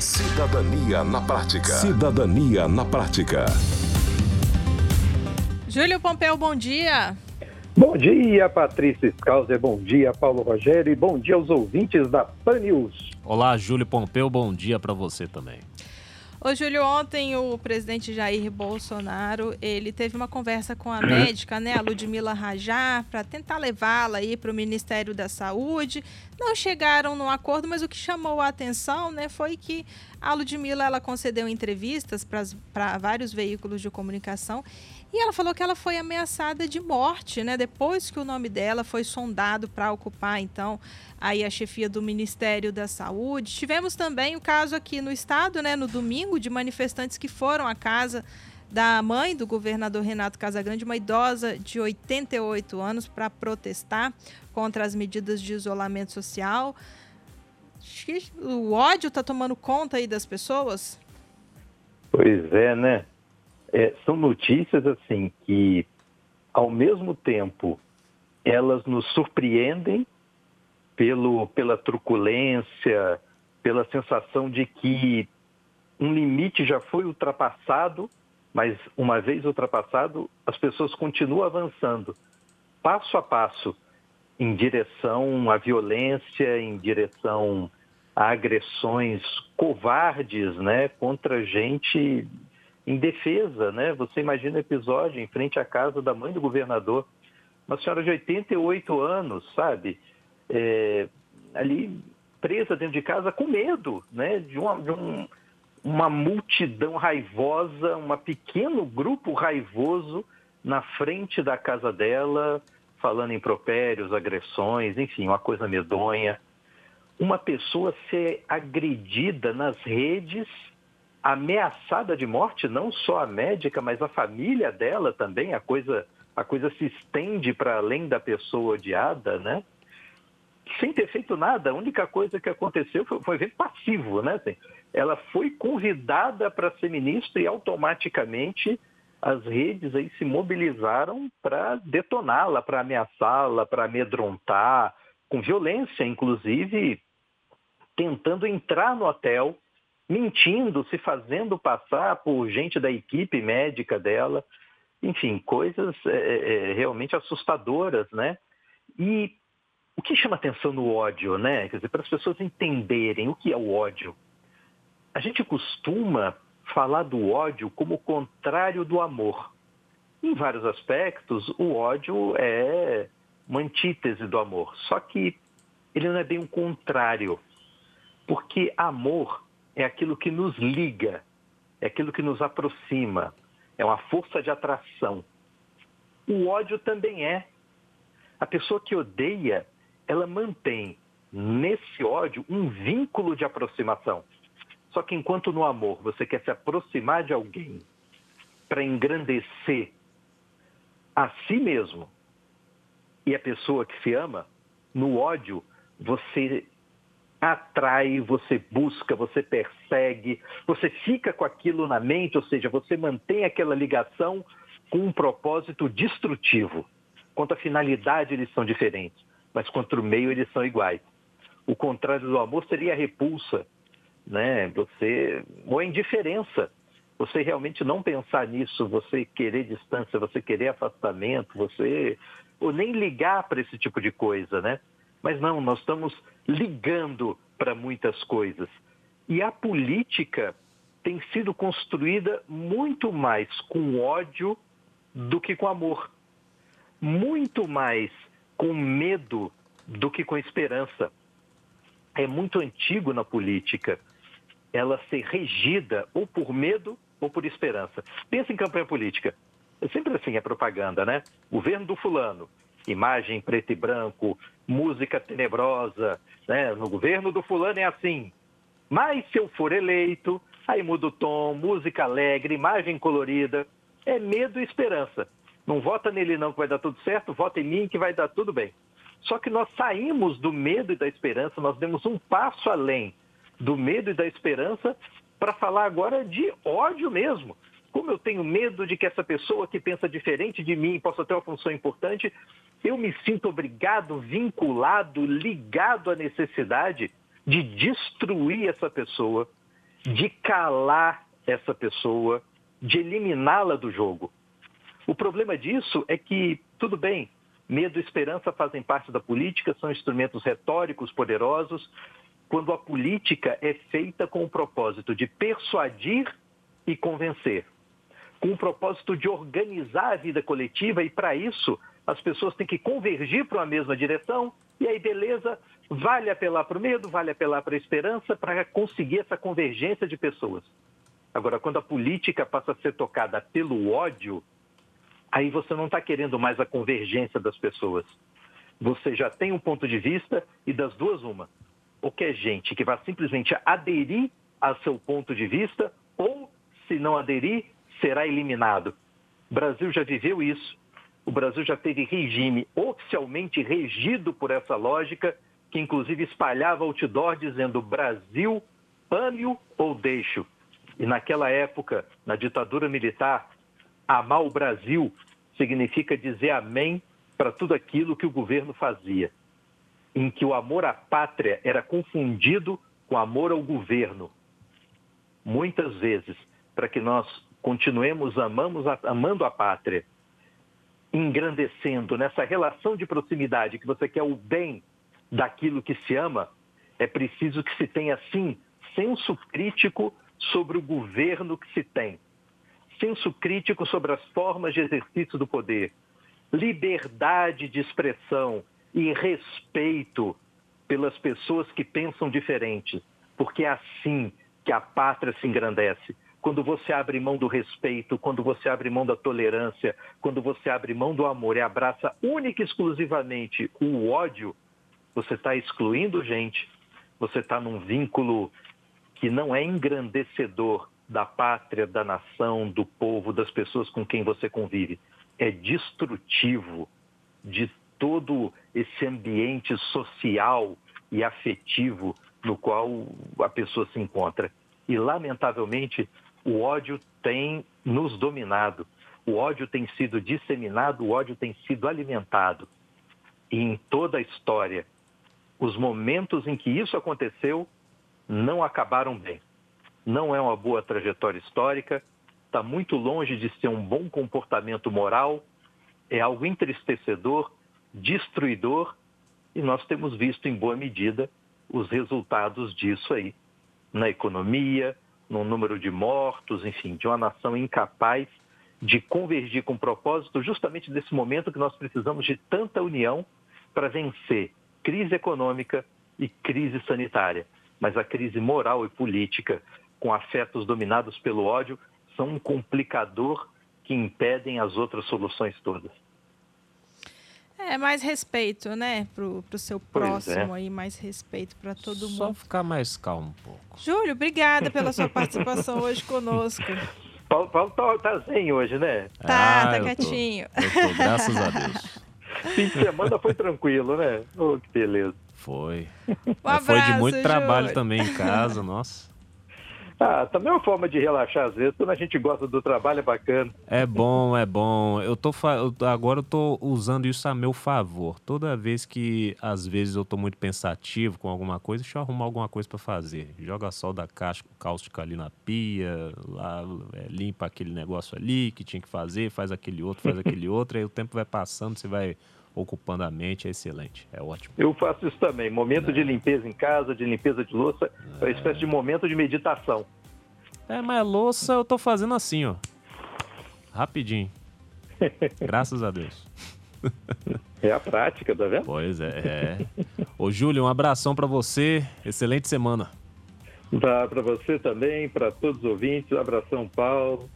Cidadania na Prática. Cidadania na Prática. Júlio Pompeu, bom dia. Bom dia, Patrícia Scalzer, bom dia, Paulo Rogério, e bom dia aos ouvintes da Pan News. Olá, Júlio Pompeu, bom dia para você também. Ô, Júlio, ontem o presidente Jair Bolsonaro, ele teve uma conversa com a médica, né, a Ludmila Rajar, para tentar levá-la aí para o Ministério da Saúde. Não chegaram num acordo, mas o que chamou a atenção, né, foi que a Ludmila, ela concedeu entrevistas para vários veículos de comunicação e ela falou que ela foi ameaçada de morte, né? Depois que o nome dela foi sondado para ocupar, então, aí a chefia do Ministério da Saúde. Tivemos também o caso aqui no estado, né? No domingo, de manifestantes que foram à casa da mãe do governador Renato Casagrande, uma idosa de 88 anos, para protestar contra as medidas de isolamento social. O ódio está tomando conta aí das pessoas? Pois é, né? É, são notícias assim que, ao mesmo tempo, elas nos surpreendem pelo, pela truculência, pela sensação de que um limite já foi ultrapassado, mas uma vez ultrapassado, as pessoas continuam avançando, passo a passo, em direção à violência, em direção a agressões covardes, né, contra gente em defesa, né? Você imagina o episódio em frente à casa da mãe do governador, uma senhora de 88 anos, sabe? É, ali presa dentro de casa com medo, né? De, uma, de um, uma multidão raivosa, um pequeno grupo raivoso na frente da casa dela, falando em propérios, agressões, enfim, uma coisa medonha. Uma pessoa ser agredida nas redes ameaçada de morte, não só a médica, mas a família dela também, a coisa, a coisa se estende para além da pessoa odiada, né? Sem ter feito nada, a única coisa que aconteceu foi, foi evento passivo, né? Assim, ela foi convidada para ser ministra e automaticamente as redes aí se mobilizaram para detoná-la, para ameaçá-la, para amedrontar, com violência, inclusive tentando entrar no hotel mentindo, se fazendo passar por gente da equipe médica dela. Enfim, coisas é, é, é, realmente assustadoras, né? E o que chama atenção no ódio, né? Quer dizer, para as pessoas entenderem o que é o ódio. A gente costuma falar do ódio como o contrário do amor. Em vários aspectos, o ódio é uma antítese do amor. Só que ele não é bem o contrário. Porque amor é aquilo que nos liga, é aquilo que nos aproxima, é uma força de atração. O ódio também é. A pessoa que odeia, ela mantém nesse ódio um vínculo de aproximação. Só que enquanto no amor você quer se aproximar de alguém para engrandecer a si mesmo e a pessoa que se ama, no ódio você atrai, você busca, você persegue, você fica com aquilo na mente, ou seja, você mantém aquela ligação com um propósito destrutivo. Quanto à finalidade, eles são diferentes, mas quanto ao meio, eles são iguais. O contrário do amor seria a repulsa, né? Você ou a indiferença. Você realmente não pensar nisso, você querer distância, você querer afastamento, você ou nem ligar para esse tipo de coisa, né? Mas não, nós estamos ligando para muitas coisas. E a política tem sido construída muito mais com ódio do que com amor. Muito mais com medo do que com esperança. É muito antigo na política ela ser regida ou por medo ou por esperança. Pensa em campanha política. É sempre assim a propaganda, né? Governo do fulano, imagem preto e branco, música tenebrosa, né? No governo do fulano é assim. Mas se eu for eleito, aí muda o tom, música alegre, imagem colorida. É medo e esperança. Não vota nele não que vai dar tudo certo, vota em mim que vai dar tudo bem. Só que nós saímos do medo e da esperança, nós demos um passo além do medo e da esperança para falar agora de ódio mesmo. Como eu tenho medo de que essa pessoa que pensa diferente de mim possa ter uma função importante, eu me sinto obrigado, vinculado, ligado à necessidade de destruir essa pessoa. de calar essa pessoa, de eliminá-la do jogo. O problema disso é que, tudo bem, medo e esperança fazem parte da política, são instrumentos retóricos poderosos, quando a política é feita com o propósito de persuadir e convencer, com o propósito de organizar a vida coletiva e, para isso, as pessoas têm que convergir para uma mesma direção e aí, beleza, vale apelar para o medo, vale apelar para a esperança para conseguir essa convergência de pessoas. Agora, quando a política passa a ser tocada pelo ódio, aí você não está querendo mais a convergência das pessoas. Você já tem um ponto de vista e das duas, uma. Ou que é gente que vai simplesmente aderir a seu ponto de vista, ou, se não aderir, será eliminado. O Brasil já viveu isso. O Brasil já teve regime oficialmente regido por essa lógica, que inclusive espalhava outdoor dizendo Brasil, ame-o ou deixo. E naquela época, na ditadura militar, amar o Brasil significa dizer amém para tudo aquilo que o governo fazia, em que o amor à pátria era confundido com amor ao governo. Muitas vezes, para que nós continuemos amamos, amando a pátria, engrandecendo nessa relação de proximidade que você quer o bem daquilo que se ama, é preciso que se tenha, sim, senso crítico sobre o governo que se tem, senso crítico sobre as formas de exercício do poder, liberdade de expressão e respeito pelas pessoas que pensam diferente, porque é assim que a pátria se engrandece. Quando você abre mão do respeito, quando você abre mão da tolerância, quando você abre mão do amor e abraça única e exclusivamente o ódio, você está excluindo gente, você está num vínculo que não é engrandecedor da pátria, da nação, do povo, das pessoas com quem você convive. É destrutivo de todo esse ambiente social e afetivo no qual a pessoa se encontra. E, lamentavelmente, o ódio tem nos dominado, o ódio tem sido disseminado, o ódio tem sido alimentado. E em toda a história, os momentos em que isso aconteceu não acabaram bem. Não é uma boa trajetória histórica, está muito longe de ser um bom comportamento moral, é algo entristecedor, destruidor, e nós temos visto em boa medida os resultados disso aí, na economia, no número de mortos, enfim, de uma nação incapaz de convergir com propósito justamente desse momento que nós precisamos de tanta união para vencer crise econômica e crise sanitária mas a crise moral e política, com afetos dominados pelo ódio, são um complicador que impedem as outras soluções todas. É, mais respeito, né, pro, pro seu próximo é. aí, mais respeito para todo Só mundo. Só ficar mais calmo um pouco. Júlio, obrigada pela sua participação hoje conosco. Paulo, Paulo tá, tá zen hoje, né? Tá, ah, tá quietinho. Tô, eu tô, graças a Deus. Fim de semana foi tranquilo, né? Oh, que beleza. Foi. Um abraço, foi de muito trabalho também em casa, nossa. Ah, também é uma forma de relaxar às vezes, quando a gente gosta do trabalho é bacana. É bom, é bom. Eu tô agora eu tô usando isso a meu favor. Toda vez que às vezes eu tô muito pensativo com alguma coisa, deixa eu arrumar alguma coisa para fazer. Joga sol da caixa cáustica ali na pia, lá é, limpa aquele negócio ali que tinha que fazer, faz aquele outro, faz aquele outro, aí o tempo vai passando, você vai ocupando a mente é excelente, é ótimo. Eu faço isso também, momento é. de limpeza em casa, de limpeza de louça, é uma espécie de momento de meditação. É, mas louça eu tô fazendo assim, ó. Rapidinho. Graças a Deus. É a prática, tá vendo? Pois é. é. Ô, Júlio, um abração para você. Excelente semana. Para você também, para todos os ouvintes. Um abração, Paulo.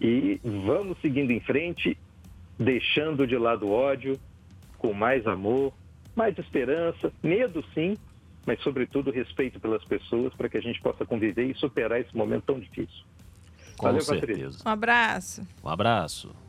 E vamos seguindo em frente deixando de lado o ódio, com mais amor, mais esperança, medo sim, mas sobretudo respeito pelas pessoas para que a gente possa conviver e superar esse momento tão difícil. Com Valeu, certeza. Patrícia. Um abraço. Um abraço.